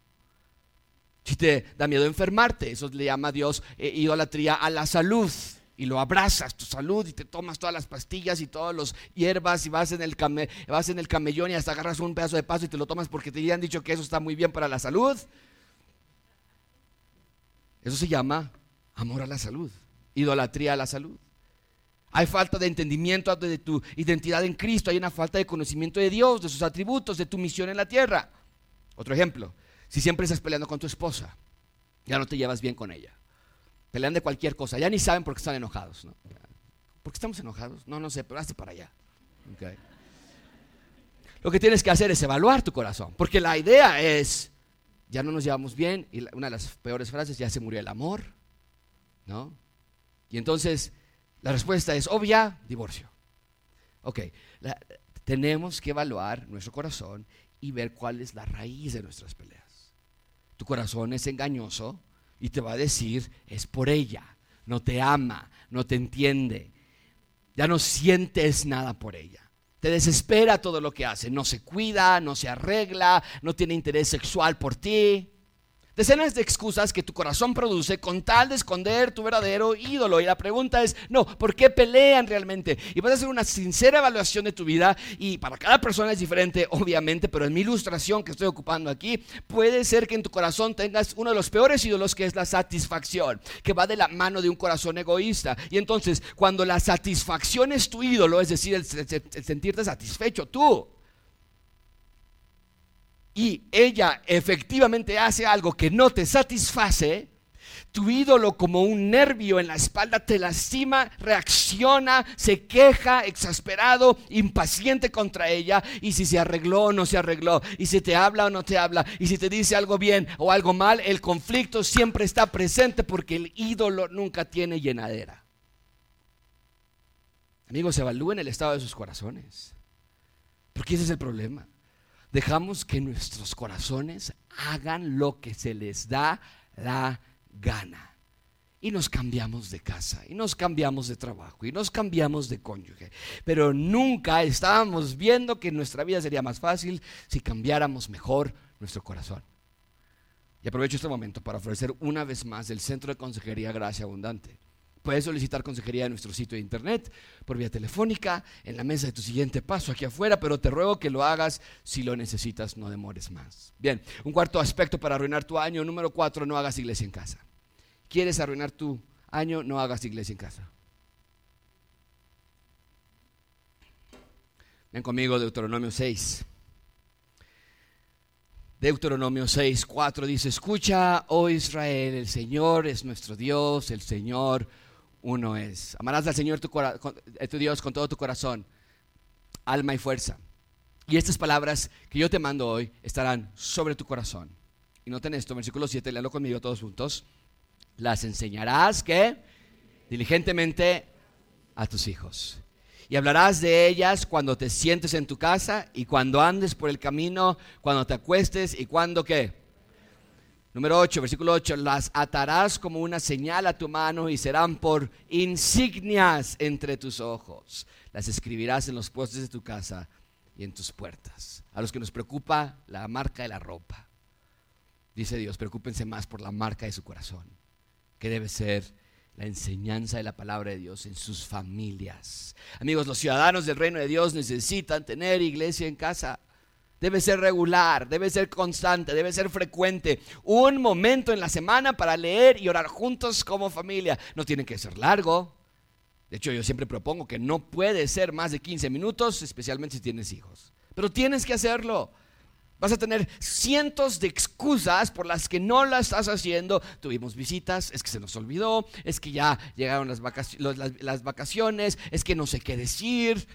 Si te da miedo enfermarte, eso le llama a Dios eh, idolatría a la salud. Y lo abrazas, tu salud, y te tomas todas las pastillas y todas las hierbas, y vas en, el vas en el camellón y hasta agarras un pedazo de paso y te lo tomas porque te han dicho que eso está muy bien para la salud. Eso se llama amor a la salud, idolatría a la salud. Hay falta de entendimiento de tu identidad en Cristo, hay una falta de conocimiento de Dios, de sus atributos, de tu misión en la tierra. Otro ejemplo, si siempre estás peleando con tu esposa, ya no te llevas bien con ella. Pelean de cualquier cosa, ya ni saben por qué están enojados. ¿Por qué estamos enojados? No, no sé, pero hazte para allá. Lo que tienes que hacer es evaluar tu corazón, porque la idea es, ya no nos llevamos bien, y una de las peores frases, ya se murió el amor, ¿no? Y entonces la respuesta es obvia, divorcio. Ok, tenemos que evaluar nuestro corazón y ver cuál es la raíz de nuestras peleas. Tu corazón es engañoso y te va a decir, es por ella, no te ama, no te entiende, ya no sientes nada por ella. Te desespera todo lo que hace, no se cuida, no se arregla, no tiene interés sexual por ti. Decenas de excusas que tu corazón produce con tal de esconder tu verdadero ídolo. Y la pregunta es, no, ¿por qué pelean realmente? Y vas a hacer una sincera evaluación de tu vida y para cada persona es diferente, obviamente, pero en mi ilustración que estoy ocupando aquí, puede ser que en tu corazón tengas uno de los peores ídolos que es la satisfacción, que va de la mano de un corazón egoísta. Y entonces, cuando la satisfacción es tu ídolo, es decir, el, el sentirte satisfecho tú, y ella efectivamente hace algo que no te satisface, tu ídolo como un nervio en la espalda te lastima, reacciona, se queja, exasperado, impaciente contra ella. Y si se arregló o no se arregló, y si te habla o no te habla, y si te dice algo bien o algo mal, el conflicto siempre está presente porque el ídolo nunca tiene llenadera. Amigos, evalúen el estado de sus corazones. Porque ese es el problema dejamos que nuestros corazones hagan lo que se les da la gana. Y nos cambiamos de casa, y nos cambiamos de trabajo, y nos cambiamos de cónyuge. Pero nunca estábamos viendo que nuestra vida sería más fácil si cambiáramos mejor nuestro corazón. Y aprovecho este momento para ofrecer una vez más el Centro de Consejería Gracia Abundante. Puedes solicitar consejería en nuestro sitio de internet, por vía telefónica, en la mesa de tu siguiente paso aquí afuera, pero te ruego que lo hagas si lo necesitas, no demores más. Bien, un cuarto aspecto para arruinar tu año. Número cuatro, no hagas iglesia en casa. ¿Quieres arruinar tu año? No hagas iglesia en casa. Ven conmigo, Deuteronomio 6. Deuteronomio 6, 4 dice, escucha, oh Israel, el Señor es nuestro Dios, el Señor uno es. Amarás al Señor tu, eh, tu, Dios con todo tu corazón, alma y fuerza. Y estas palabras que yo te mando hoy estarán sobre tu corazón. Y noten esto, versículo 7, léalo conmigo todos juntos. Las enseñarás que diligentemente a tus hijos. Y hablarás de ellas cuando te sientes en tu casa y cuando andes por el camino, cuando te acuestes y cuando qué Número 8, versículo 8, las atarás como una señal a tu mano y serán por insignias entre tus ojos. Las escribirás en los postes de tu casa y en tus puertas. A los que nos preocupa la marca de la ropa. Dice Dios, preocúpense más por la marca de su corazón, que debe ser la enseñanza de la palabra de Dios en sus familias. Amigos, los ciudadanos del reino de Dios necesitan tener iglesia en casa. Debe ser regular, debe ser constante, debe ser frecuente. Un momento en la semana para leer y orar juntos como familia. No tiene que ser largo. De hecho, yo siempre propongo que no puede ser más de 15 minutos, especialmente si tienes hijos. Pero tienes que hacerlo. Vas a tener cientos de excusas por las que no la estás haciendo. Tuvimos visitas, es que se nos olvidó, es que ya llegaron las, las vacaciones, es que no sé qué decir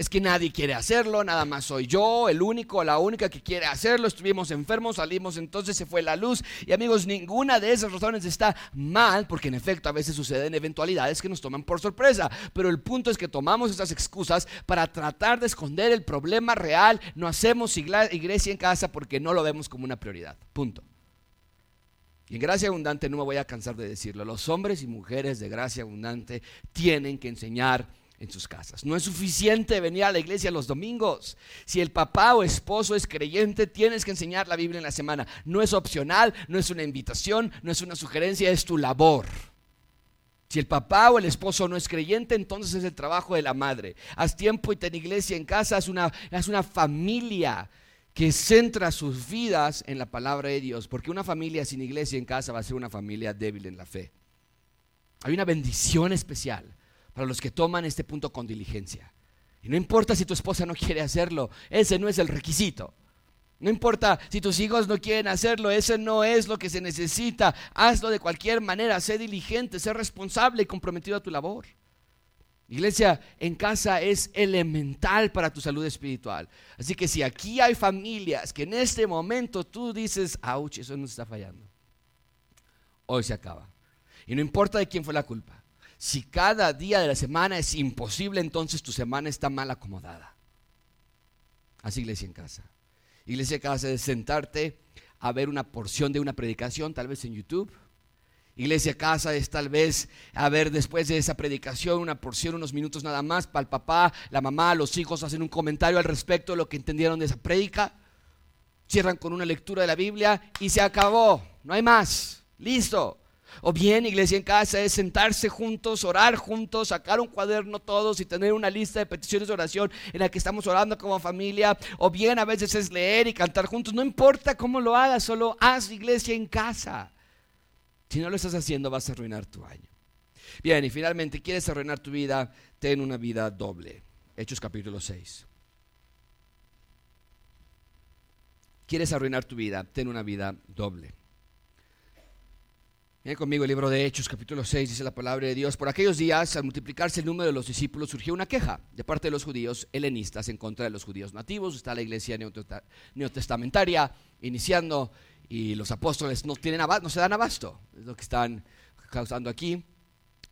es que nadie quiere hacerlo, nada más soy yo, el único, la única que quiere hacerlo, estuvimos enfermos, salimos, entonces se fue la luz. Y amigos, ninguna de esas razones está mal, porque en efecto a veces suceden eventualidades que nos toman por sorpresa. Pero el punto es que tomamos esas excusas para tratar de esconder el problema real. No hacemos iglesia en casa porque no lo vemos como una prioridad. Punto. Y en gracia abundante no me voy a cansar de decirlo. Los hombres y mujeres de gracia abundante tienen que enseñar en sus casas. No es suficiente venir a la iglesia los domingos. Si el papá o esposo es creyente, tienes que enseñar la Biblia en la semana. No es opcional, no es una invitación, no es una sugerencia, es tu labor. Si el papá o el esposo no es creyente, entonces es el trabajo de la madre. Haz tiempo y ten iglesia en casa, es una, es una familia que centra sus vidas en la palabra de Dios, porque una familia sin iglesia en casa va a ser una familia débil en la fe. Hay una bendición especial para los que toman este punto con diligencia. Y no importa si tu esposa no quiere hacerlo, ese no es el requisito. No importa si tus hijos no quieren hacerlo, ese no es lo que se necesita. Hazlo de cualquier manera, sé diligente, sé responsable y comprometido a tu labor. Iglesia, en casa es elemental para tu salud espiritual. Así que si aquí hay familias que en este momento tú dices, ouch, eso no está fallando, hoy se acaba. Y no importa de quién fue la culpa. Si cada día de la semana es imposible, entonces tu semana está mal acomodada. Así iglesia en casa. Iglesia en casa es sentarte a ver una porción de una predicación, tal vez en YouTube. Iglesia casa es tal vez a ver después de esa predicación una porción, unos minutos nada más, para el papá, la mamá, los hijos hacen un comentario al respecto de lo que entendieron de esa predica. Cierran con una lectura de la Biblia y se acabó. No hay más. Listo. O bien, iglesia en casa es sentarse juntos, orar juntos, sacar un cuaderno todos y tener una lista de peticiones de oración en la que estamos orando como familia. O bien, a veces es leer y cantar juntos. No importa cómo lo hagas, solo haz iglesia en casa. Si no lo estás haciendo, vas a arruinar tu año. Bien, y finalmente, ¿quieres arruinar tu vida? Ten una vida doble. Hechos capítulo 6. ¿Quieres arruinar tu vida? Ten una vida doble. Miren conmigo el libro de Hechos, capítulo 6, dice la palabra de Dios. Por aquellos días, al multiplicarse el número de los discípulos, surgió una queja de parte de los judíos helenistas en contra de los judíos nativos. Está la iglesia neotestamentaria iniciando y los apóstoles no, tienen no se dan abasto. Es lo que están causando aquí.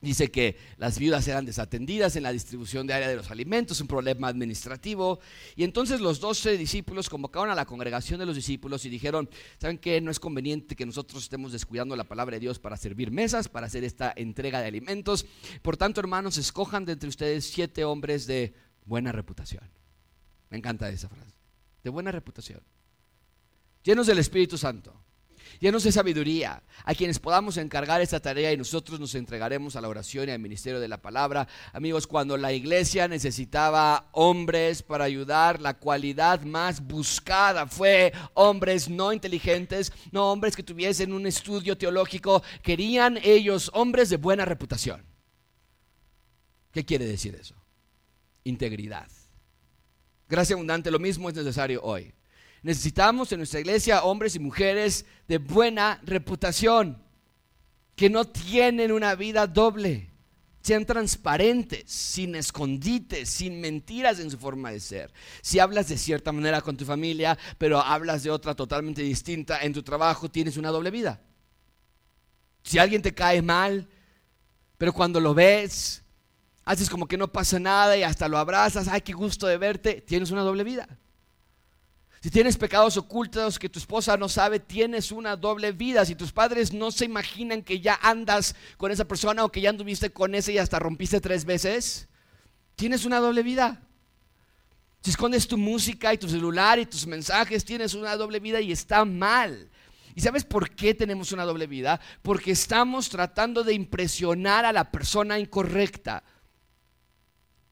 Dice que las viudas eran desatendidas en la distribución de área de los alimentos, un problema administrativo. Y entonces los doce discípulos convocaron a la congregación de los discípulos y dijeron, ¿saben qué? No es conveniente que nosotros estemos descuidando la palabra de Dios para servir mesas, para hacer esta entrega de alimentos. Por tanto, hermanos, escojan de entre ustedes siete hombres de buena reputación. Me encanta esa frase. De buena reputación. Llenos del Espíritu Santo llenos de sabiduría, a quienes podamos encargar esta tarea y nosotros nos entregaremos a la oración y al ministerio de la palabra. Amigos, cuando la iglesia necesitaba hombres para ayudar, la cualidad más buscada fue hombres no inteligentes, no hombres que tuviesen un estudio teológico, querían ellos hombres de buena reputación. ¿Qué quiere decir eso? Integridad. Gracia abundante, lo mismo es necesario hoy. Necesitamos en nuestra iglesia hombres y mujeres de buena reputación, que no tienen una vida doble, sean transparentes, sin escondites, sin mentiras en su forma de ser. Si hablas de cierta manera con tu familia, pero hablas de otra totalmente distinta en tu trabajo, tienes una doble vida. Si alguien te cae mal, pero cuando lo ves, haces como que no pasa nada y hasta lo abrazas, ay, qué gusto de verte, tienes una doble vida. Si tienes pecados ocultos que tu esposa no sabe, tienes una doble vida. Si tus padres no se imaginan que ya andas con esa persona o que ya anduviste con ese y hasta rompiste tres veces, tienes una doble vida. Si escondes tu música y tu celular y tus mensajes, tienes una doble vida y está mal. ¿Y sabes por qué tenemos una doble vida? Porque estamos tratando de impresionar a la persona incorrecta.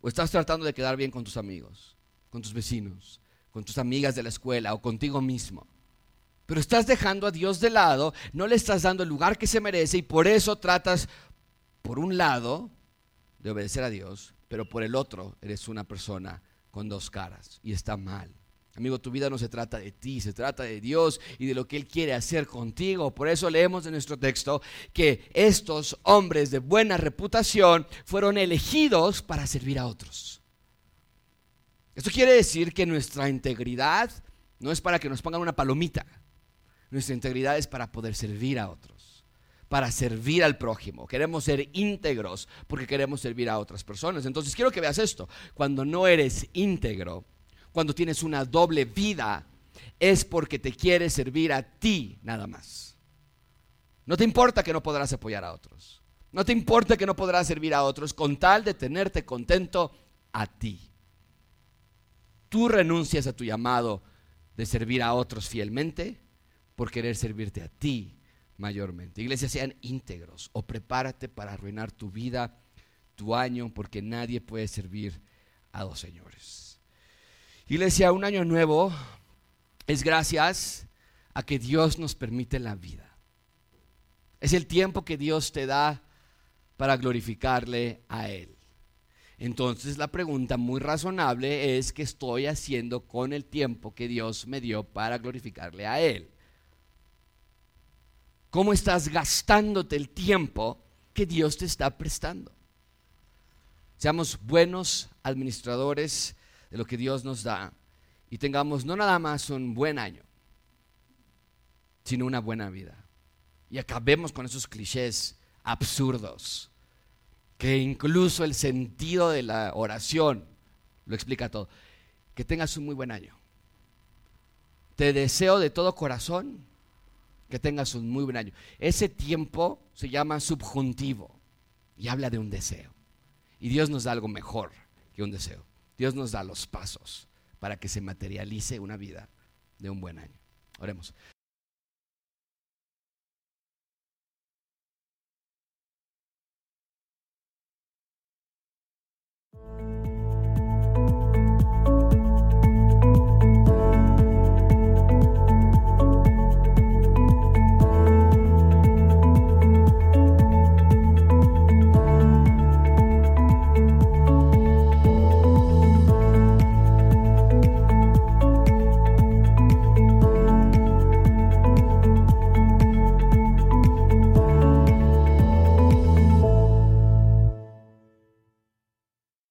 O estás tratando de quedar bien con tus amigos, con tus vecinos con tus amigas de la escuela o contigo mismo. Pero estás dejando a Dios de lado, no le estás dando el lugar que se merece y por eso tratas, por un lado, de obedecer a Dios, pero por el otro eres una persona con dos caras y está mal. Amigo, tu vida no se trata de ti, se trata de Dios y de lo que Él quiere hacer contigo. Por eso leemos en nuestro texto que estos hombres de buena reputación fueron elegidos para servir a otros. Esto quiere decir que nuestra integridad no es para que nos pongan una palomita. Nuestra integridad es para poder servir a otros, para servir al prójimo. Queremos ser íntegros porque queremos servir a otras personas. Entonces quiero que veas esto. Cuando no eres íntegro, cuando tienes una doble vida, es porque te quieres servir a ti nada más. No te importa que no podrás apoyar a otros. No te importa que no podrás servir a otros con tal de tenerte contento a ti tú renuncias a tu llamado de servir a otros fielmente por querer servirte a ti mayormente. Iglesia, sean íntegros o prepárate para arruinar tu vida, tu año, porque nadie puede servir a dos señores. Iglesia, un año nuevo es gracias a que Dios nos permite la vida. Es el tiempo que Dios te da para glorificarle a Él. Entonces la pregunta muy razonable es qué estoy haciendo con el tiempo que Dios me dio para glorificarle a Él. ¿Cómo estás gastándote el tiempo que Dios te está prestando? Seamos buenos administradores de lo que Dios nos da y tengamos no nada más un buen año, sino una buena vida. Y acabemos con esos clichés absurdos que incluso el sentido de la oración lo explica todo. Que tengas un muy buen año. Te deseo de todo corazón que tengas un muy buen año. Ese tiempo se llama subjuntivo y habla de un deseo. Y Dios nos da algo mejor que un deseo. Dios nos da los pasos para que se materialice una vida de un buen año. Oremos.